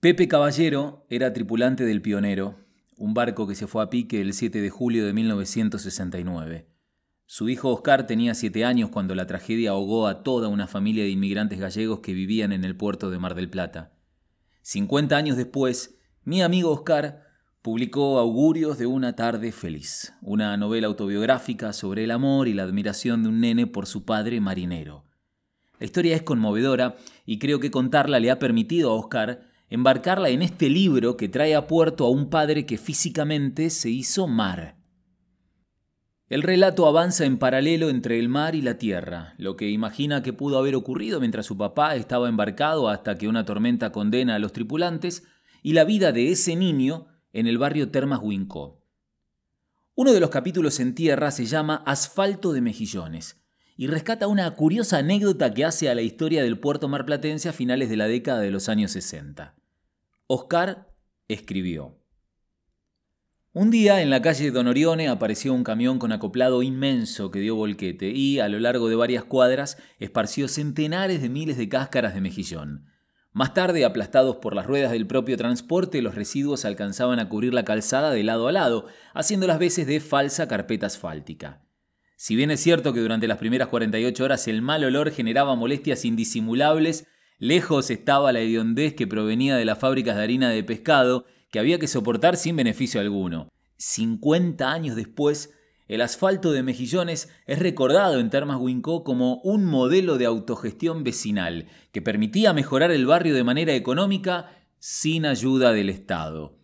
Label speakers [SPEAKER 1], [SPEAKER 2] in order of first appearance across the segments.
[SPEAKER 1] Pepe Caballero era tripulante del Pionero, un barco que se fue a pique el 7 de julio de 1969. Su hijo Oscar tenía siete años cuando la tragedia ahogó a toda una familia de inmigrantes gallegos que vivían en el puerto de Mar del Plata. Cincuenta años después, mi amigo Oscar publicó Augurios de una tarde feliz, una novela autobiográfica sobre el amor y la admiración de un nene por su padre marinero. La historia es conmovedora y creo que contarla le ha permitido a Oscar embarcarla en este libro que trae a puerto a un padre que físicamente se hizo mar el relato avanza en paralelo entre el mar y la tierra, lo que imagina que pudo haber ocurrido mientras su papá estaba embarcado hasta que una tormenta condena a los tripulantes, y la vida de ese niño en el barrio Termas Huincó. Uno de los capítulos en tierra se llama Asfalto de Mejillones y rescata una curiosa anécdota que hace a la historia del puerto marplatense a finales de la década de los años 60. Oscar escribió. Un día en la calle Don Orione apareció un camión con acoplado inmenso que dio volquete y, a lo largo de varias cuadras, esparció centenares de miles de cáscaras de mejillón. Más tarde, aplastados por las ruedas del propio transporte, los residuos alcanzaban a cubrir la calzada de lado a lado, haciendo las veces de falsa carpeta asfáltica. Si bien es cierto que durante las primeras 48 horas el mal olor generaba molestias indisimulables, lejos estaba la hediondez que provenía de las fábricas de harina de pescado que había que soportar sin beneficio alguno. 50 años después, el asfalto de Mejillones es recordado en Termas Huincó como un modelo de autogestión vecinal que permitía mejorar el barrio de manera económica sin ayuda del Estado.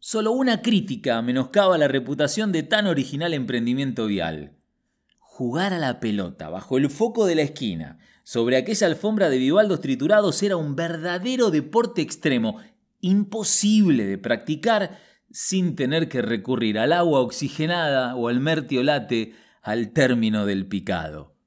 [SPEAKER 1] Solo una crítica menoscaba la reputación de tan original emprendimiento vial. Jugar a la pelota bajo el foco de la esquina, sobre aquella alfombra de bivaldos triturados, era un verdadero deporte extremo imposible de practicar sin tener que recurrir al agua oxigenada o al mertiolate al término del picado.